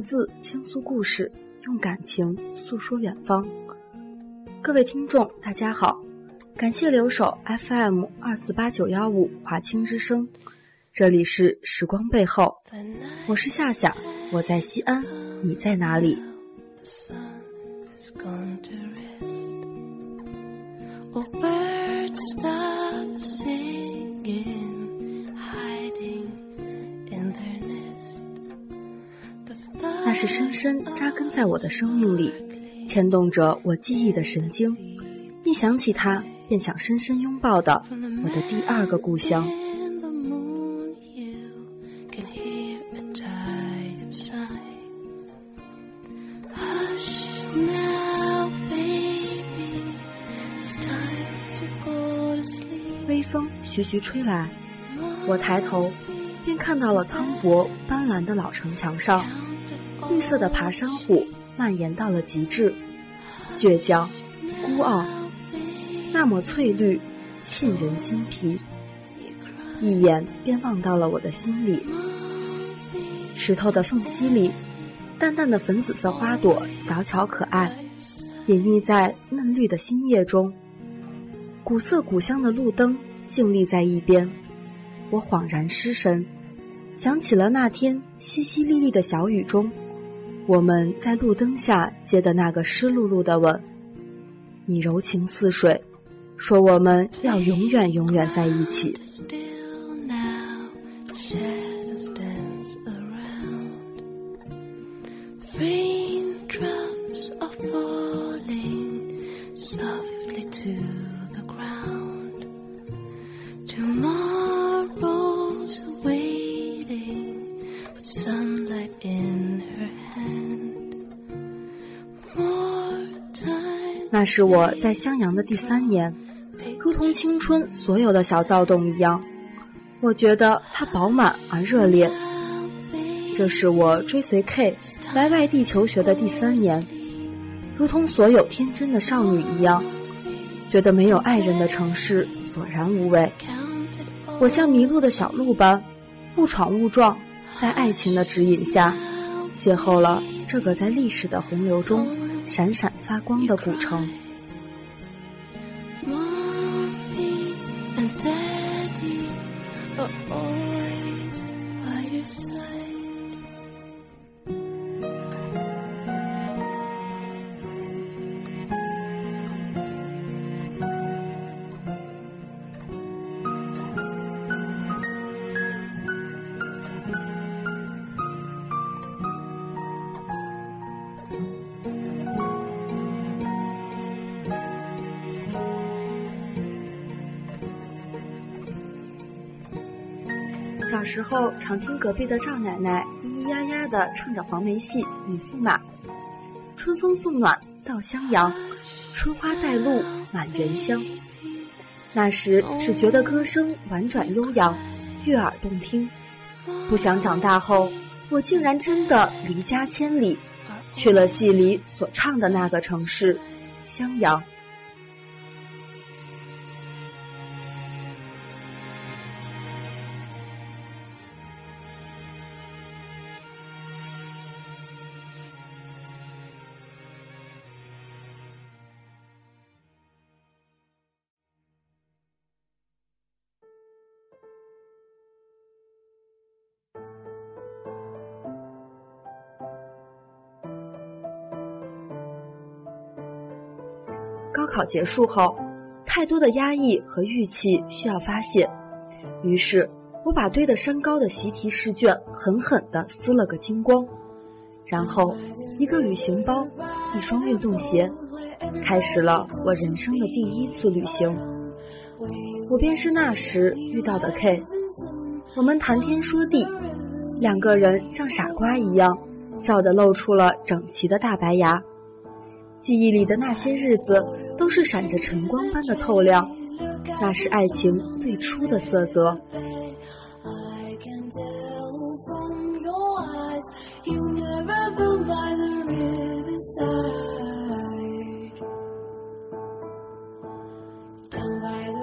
字倾诉故事，用感情诉说远方。各位听众，大家好，感谢留守 FM 二四八九幺五华清之声，这里是时光背后，我是夏夏，我在西安，你在哪里？是深深扎根在我的生命里，牵动着我记忆的神经。一想起他，便想深深拥抱的我的第二个故乡。微风徐徐吹来，我抬头，便看到了苍柏斑斓的老城墙上。绿色的爬山虎蔓延到了极致，倔强、孤傲，那么翠绿，沁人心脾。一眼便望到了我的心里。石头的缝隙里，淡淡的粉紫色花朵小巧可爱，隐匿在嫩绿的新叶中。古色古香的路灯静立在一边，我恍然失神，想起了那天淅淅沥沥的小雨中。我们在路灯下接的那个湿漉漉的吻，你柔情似水，说我们要永远永远在一起。那是我在襄阳的第三年，如同青春所有的小躁动一样，我觉得它饱满而热烈。这是我追随 K 来外地求学的第三年，如同所有天真的少女一样，觉得没有爱人的城市索然无味。我像迷路的小鹿般，误闯误撞，在爱情的指引下，邂逅了这个在历史的洪流中。闪闪发光的古城。小时候常听隔壁的赵奶奶咿咿呀呀地唱着黄梅戏《女驸马》，春风送暖到襄阳，春花带露满园香。那时只觉得歌声婉转悠扬，悦耳动听。不想长大后，我竟然真的离家千里，去了戏里所唱的那个城市——襄阳。高考结束后，太多的压抑和郁气需要发泄，于是我把堆得山高的习题试卷狠狠地撕了个精光，然后一个旅行包，一双运动鞋，开始了我人生的第一次旅行。我便是那时遇到的 K，我们谈天说地，两个人像傻瓜一样，笑得露出了整齐的大白牙。记忆里的那些日子，都是闪着晨光般的透亮，那是爱情最初的色泽。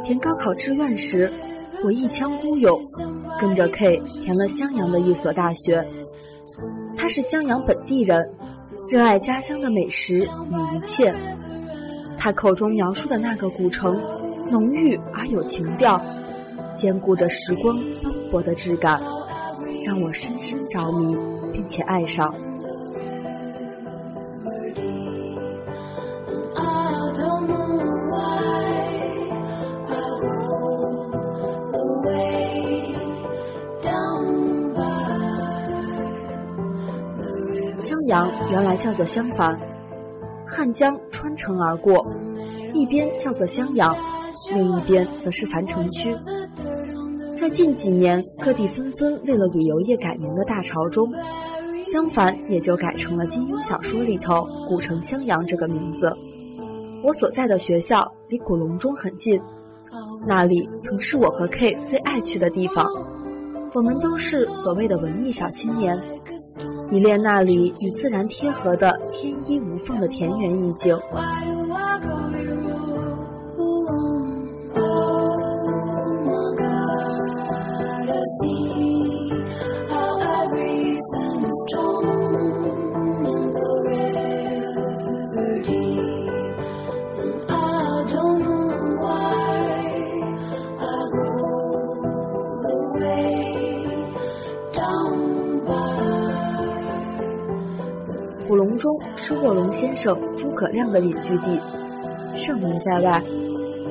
填高考志愿时，我一腔孤勇，跟着 K 填了襄阳的一所大学。他是襄阳本地人，热爱家乡的美食与一切。他口中描述的那个古城，浓郁而有情调，兼顾着时光斑驳的质感，让我深深着迷，并且爱上。襄阳原来叫做襄樊，江穿城而过，一边叫做襄阳，另一边则是樊城区。在近几年各地纷纷为了旅游业改名的大潮中，襄樊也就改成了金庸小说里头“古城襄阳”这个名字。我所在的学校离古隆中很近，那里曾是我和 K 最爱去的地方。我们都是所谓的文艺小青年。迷恋那里与自然贴合的天衣无缝的田园意境。中是卧龙先生诸葛亮的隐居地，盛名在外，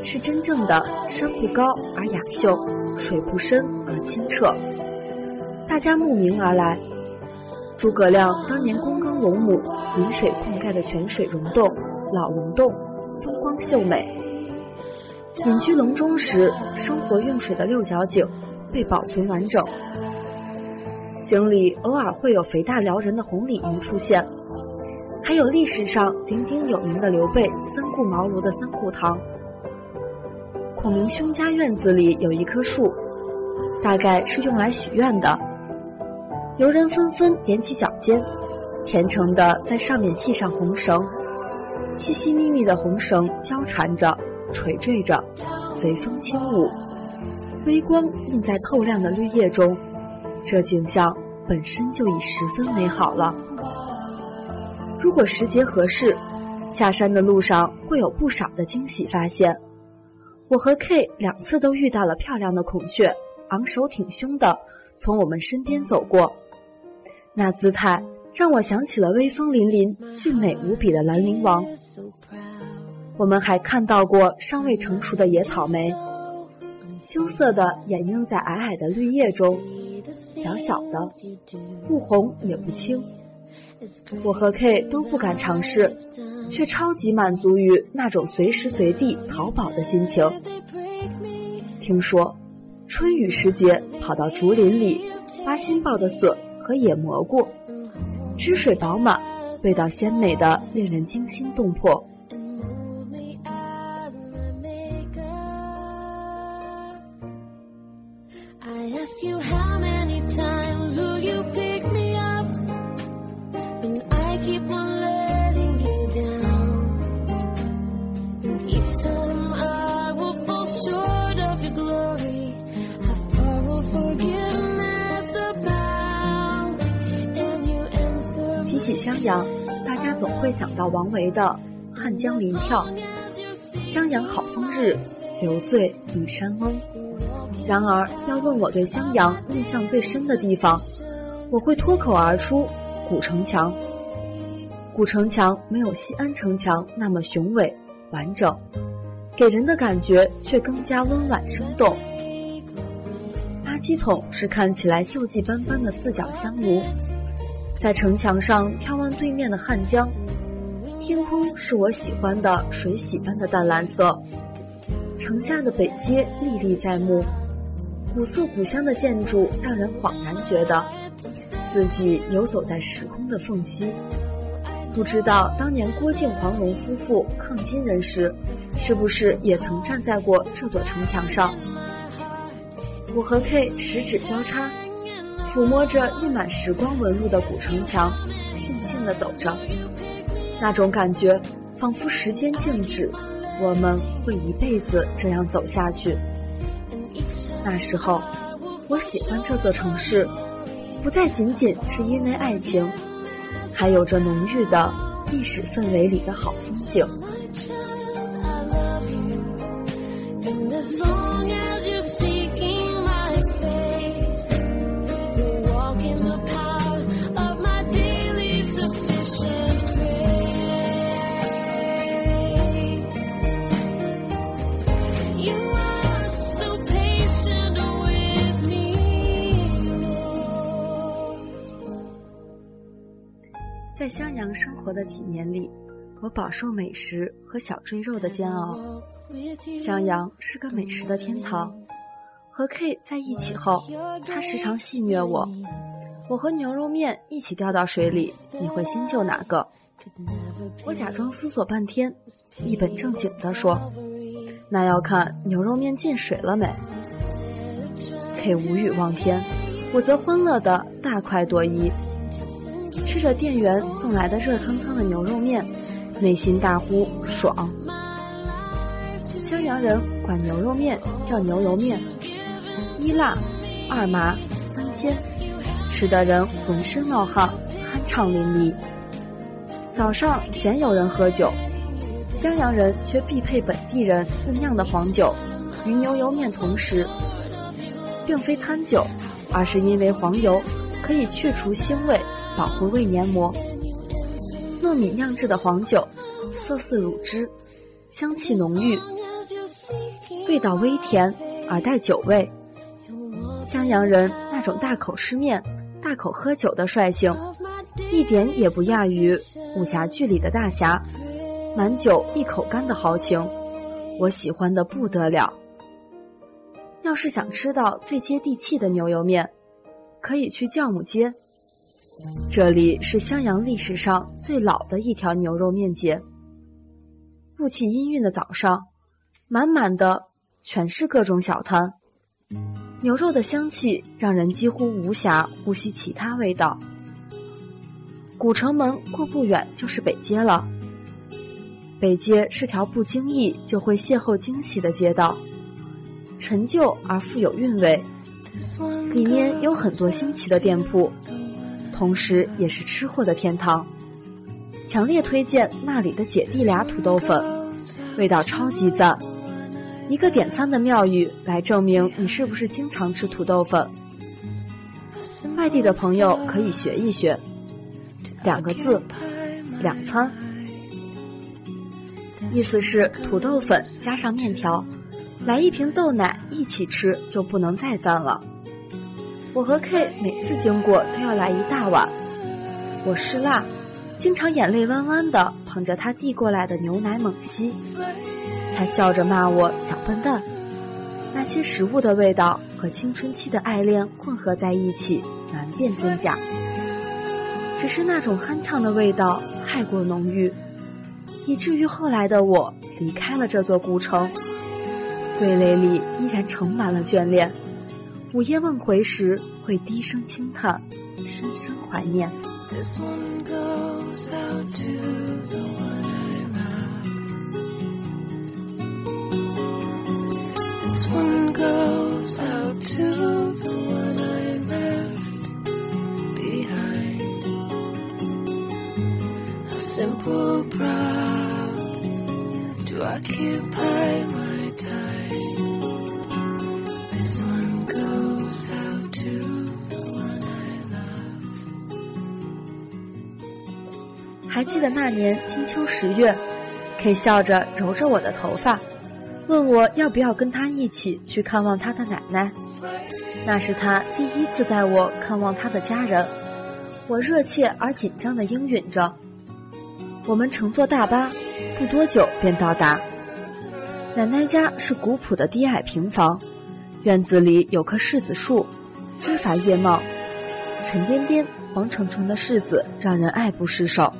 是真正的山不高而雅秀，水不深而清澈。大家慕名而来。诸葛亮当年躬耕龙母，临水灌溉的泉水溶洞老龙洞，风光秀美。隐居隆中时，生活用水的六角井被保存完整，井里偶尔会有肥大撩人的红鲤鱼出现。还有历史上鼎鼎有名的刘备三顾茅庐的三顾堂。孔明兄家院子里有一棵树，大概是用来许愿的。游人纷纷踮起脚尖，虔诚地在上面系上红绳，细细密密的红绳交缠着，垂坠着，随风轻舞，微光映在透亮的绿叶中，这景象本身就已十分美好了。如果时节合适，下山的路上会有不少的惊喜发现。我和 K 两次都遇到了漂亮的孔雀，昂首挺胸的从我们身边走过，那姿态让我想起了威风凛凛、俊美无比的兰陵王。我们还看到过尚未成熟的野草莓，羞涩的掩映在矮矮的绿叶中，小小的，不红也不青。我和 K 都不敢尝试，却超级满足于那种随时随地淘宝的心情。听说，春雨时节跑到竹林里挖新抱的笋和野蘑菇，汁水饱满，味道鲜美的令人惊心动魄。起襄阳，大家总会想到王维的《汉江临眺》。襄阳好风日，留醉与山翁。然而，要问我对襄阳印象最深的地方，我会脱口而出：古城墙。古城墙没有西安城墙那么雄伟完整，给人的感觉却更加温婉生动。垃圾桶是看起来锈迹斑斑的四角香炉。在城墙上眺望对面的汉江，天空是我喜欢的水洗般的淡蓝色。城下的北街历历在目，古色古香的建筑让人恍然觉得自己游走在时空的缝隙。不知道当年郭靖、黄蓉夫妇抗金人时，是不是也曾站在过这座城墙上？我和 K 十指交叉，抚摸着印满时光纹路的古城墙，静静地走着。那种感觉，仿佛时间静止，我们会一辈子这样走下去。那时候，我喜欢这座城市，不再仅仅是因为爱情。还有着浓郁的历史氛围里的好风景。在襄阳生活的几年里，我饱受美食和小赘肉的煎熬。襄阳是个美食的天堂。和 K 在一起后，他时常戏谑我：“我和牛肉面一起掉到水里，你会先救哪个？”我假装思索半天，一本正经地说：“那要看牛肉面进水了没。”K 无语望天，我则欢乐的大快朵颐。吃着店员送来的热腾腾的牛肉面，内心大呼爽。襄阳人管牛肉面叫牛油面，一辣、二麻、三鲜，吃的人浑身冒汗，酣畅淋漓。早上鲜有人喝酒，襄阳人却必配本地人自酿的黄酒与牛油面同食，并非贪酒，而是因为黄油可以去除腥味。保护胃黏膜。糯米酿制的黄酒，色似乳汁，香气浓郁，味道微甜而带酒味。襄阳人那种大口吃面、大口喝酒的率性，一点也不亚于武侠剧里的大侠，满酒一口干的豪情。我喜欢的不得了。要是想吃到最接地气的牛油面，可以去酵母街。这里是襄阳历史上最老的一条牛肉面街。雾气氤氲的早上，满满的全是各种小摊，牛肉的香气让人几乎无暇呼吸其他味道。古城门过不远就是北街了。北街是条不经意就会邂逅惊喜的街道，陈旧而富有韵味，里面有很多新奇的店铺。同时，也是吃货的天堂，强烈推荐那里的姐弟俩土豆粉，味道超级赞。一个点餐的妙语来证明你是不是经常吃土豆粉。外地的朋友可以学一学，两个字，两餐，意思是土豆粉加上面条，来一瓶豆奶一起吃就不能再赞了。我和 K 每次经过都要来一大碗。我嗜辣，经常眼泪弯弯的捧着他递过来的牛奶猛吸。他笑着骂我小笨蛋。那些食物的味道和青春期的爱恋混合在一起，难辨真假。只是那种酣畅的味道太过浓郁，以至于后来的我离开了这座古城，味蕾里依然盛满了眷恋。午夜梦回时，会低声轻叹，深深怀念。还记得那年金秋十月，K 笑着揉着我的头发，问我要不要跟他一起去看望他的奶奶。那是他第一次带我看望他的家人，我热切而紧张地应允着。我们乘坐大巴，不多久便到达。奶奶家是古朴的低矮平房，院子里有棵柿子树，枝繁叶茂，沉甸甸、黄澄澄的柿子让人爱不释手。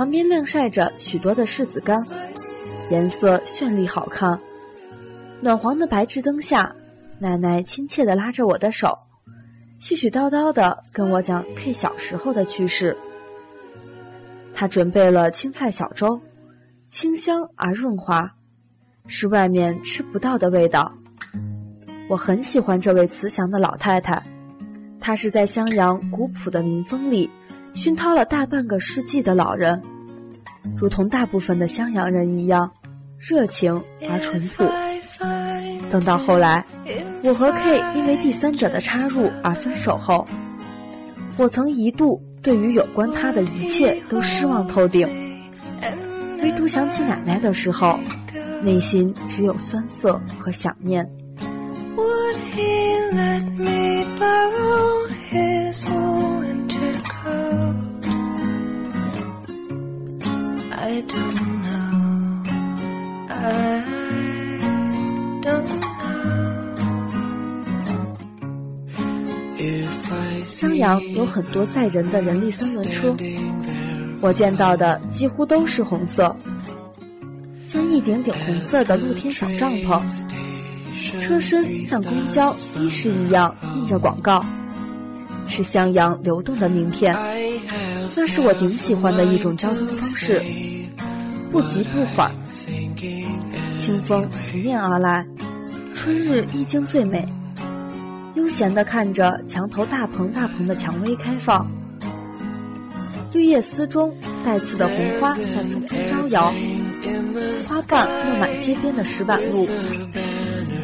旁边晾晒着许多的柿子干，颜色绚丽好看。暖黄的白炽灯下，奶奶亲切地拉着我的手，絮絮叨叨地跟我讲 K 小时候的趣事。她准备了青菜小粥，清香而润滑，是外面吃不到的味道。我很喜欢这位慈祥的老太太，她是在襄阳古朴的民风里熏陶了大半个世纪的老人，如同大部分的襄阳人一样，热情而淳朴。等到后来，我和 K 因为第三者的插入而分手后，我曾一度对于有关他的一切都失望透顶，唯独想起奶奶的时候，内心只有酸涩和想念。Would he let me borrow 襄阳有很多载人的人力三轮车，我见到的几乎都是红色，像一顶顶红色的露天小帐篷。车身像公交的士一样印着广告，是襄阳流动的名片。那是我顶喜欢的一种交通方式，不急不缓。清风拂面而来，春日意境最美。悠闲地看着墙头大棚大棚的蔷薇开放，绿叶丝中带刺的红花在风中招摇，花瓣落满街边的石板路。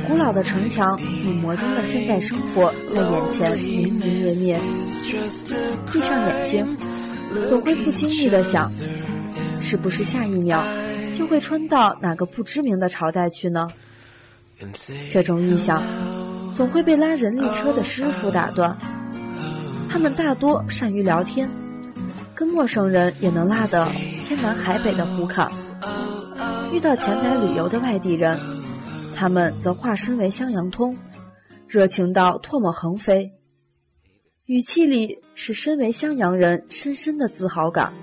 古老的城墙与摩登的现代生活在眼前明明灭灭。闭上眼睛，总会不经意的想，是不是下一秒就会穿到哪个不知名的朝代去呢？这种臆想总会被拉人力车的师傅打断。他们大多善于聊天，跟陌生人也能拉得天南海北的胡侃。遇到前来旅游的外地人。他们则化身为襄阳通，热情到唾沫横飞，语气里是身为襄阳人深深的自豪感。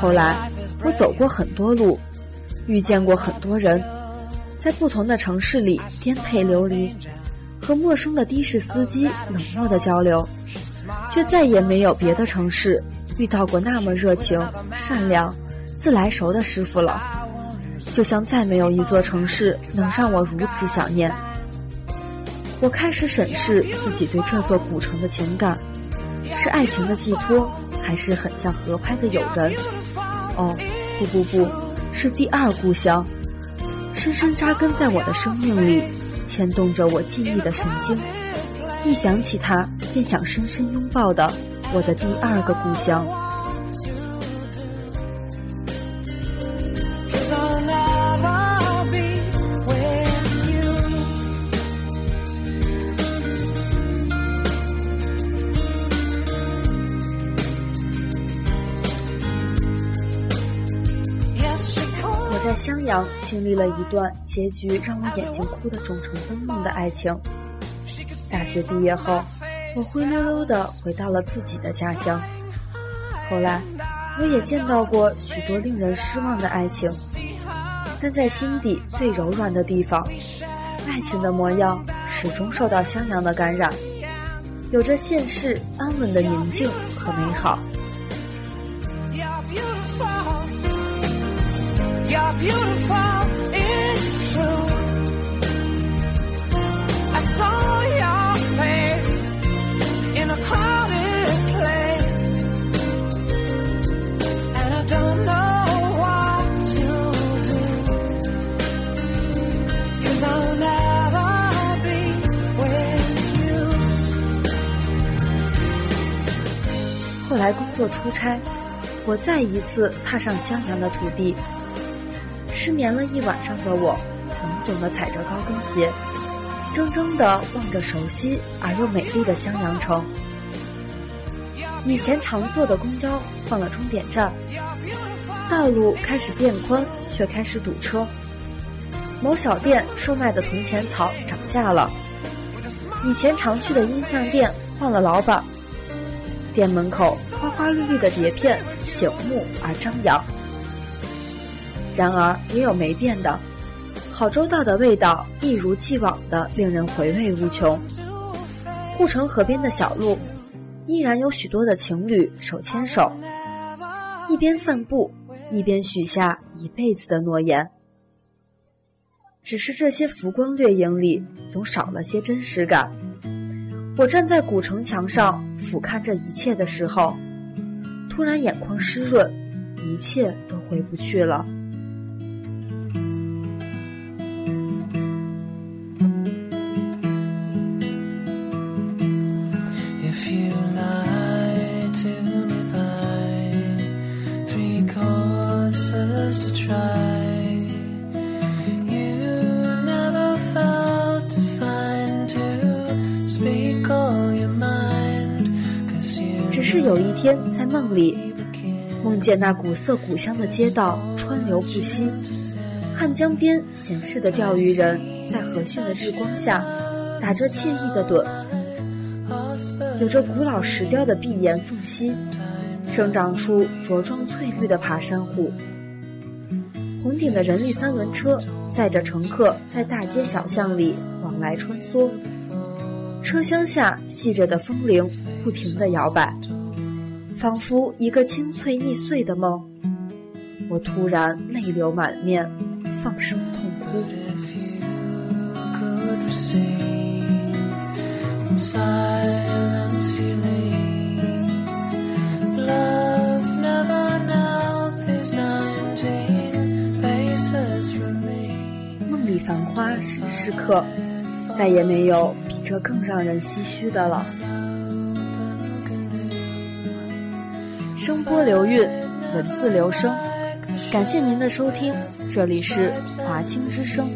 后来，我走过很多路，遇见过很多人，在不同的城市里颠沛流离，和陌生的的士司机冷漠的交流，却再也没有别的城市遇到过那么热情、善良、自来熟的师傅了。就像再没有一座城市能让我如此想念。我开始审视自己对这座古城的情感，是爱情的寄托，还是很像合拍的友人？哦，不不不，是第二故乡，深深扎根在我的生命里，牵动着我记忆的神经。一想起他，便想深深拥抱的我的第二个故乡。经历了一段结局让我眼睛哭得肿成灯笼的爱情。大学毕业后，我灰溜溜地回到了自己的家乡。后来，我也见到过许多令人失望的爱情，但在心底最柔软的地方，爱情的模样始终受到襄阳的感染，有着现世安稳的宁静和美好。You're beautiful it's true i saw your face in a crowded place and i don't know what to do cause i'll never be with you 后来工作出差我再一次踏上襄阳的土地。失眠了一晚上的我，懵懂地踩着高跟鞋，怔怔地望着熟悉而又美丽的襄阳城。以前常坐的公交换了终点站，道路开始变宽，却开始堵车。某小店售卖的铜钱草涨价了，以前常去的音像店换了老板，店门口花花绿绿的碟片醒目而张扬。然而也有没变的，好周到的味道一如既往的令人回味无穷。护城河边的小路，依然有许多的情侣手牵手，一边散步一边许下一辈子的诺言。只是这些浮光掠影里，总少了些真实感。我站在古城墙上俯瞰这一切的时候，突然眼眶湿润，一切都回不去了。见那古色古香的街道川流不息，汉江边闲适的钓鱼人在和煦的日光下打着惬意的盹，有着古老石雕的碧岩缝隙，生长出茁壮翠绿的爬山虎。红顶的人力三轮车载着乘客在大街小巷里往来穿梭，车厢下系着的风铃不停地摇摆，仿佛一个清脆易碎的梦。我突然泪流满面，放声痛哭。梦里繁花时时刻，再也没有比这更让人唏嘘的了。声波流韵，文字流声，感谢您的收听，这里是华清之声。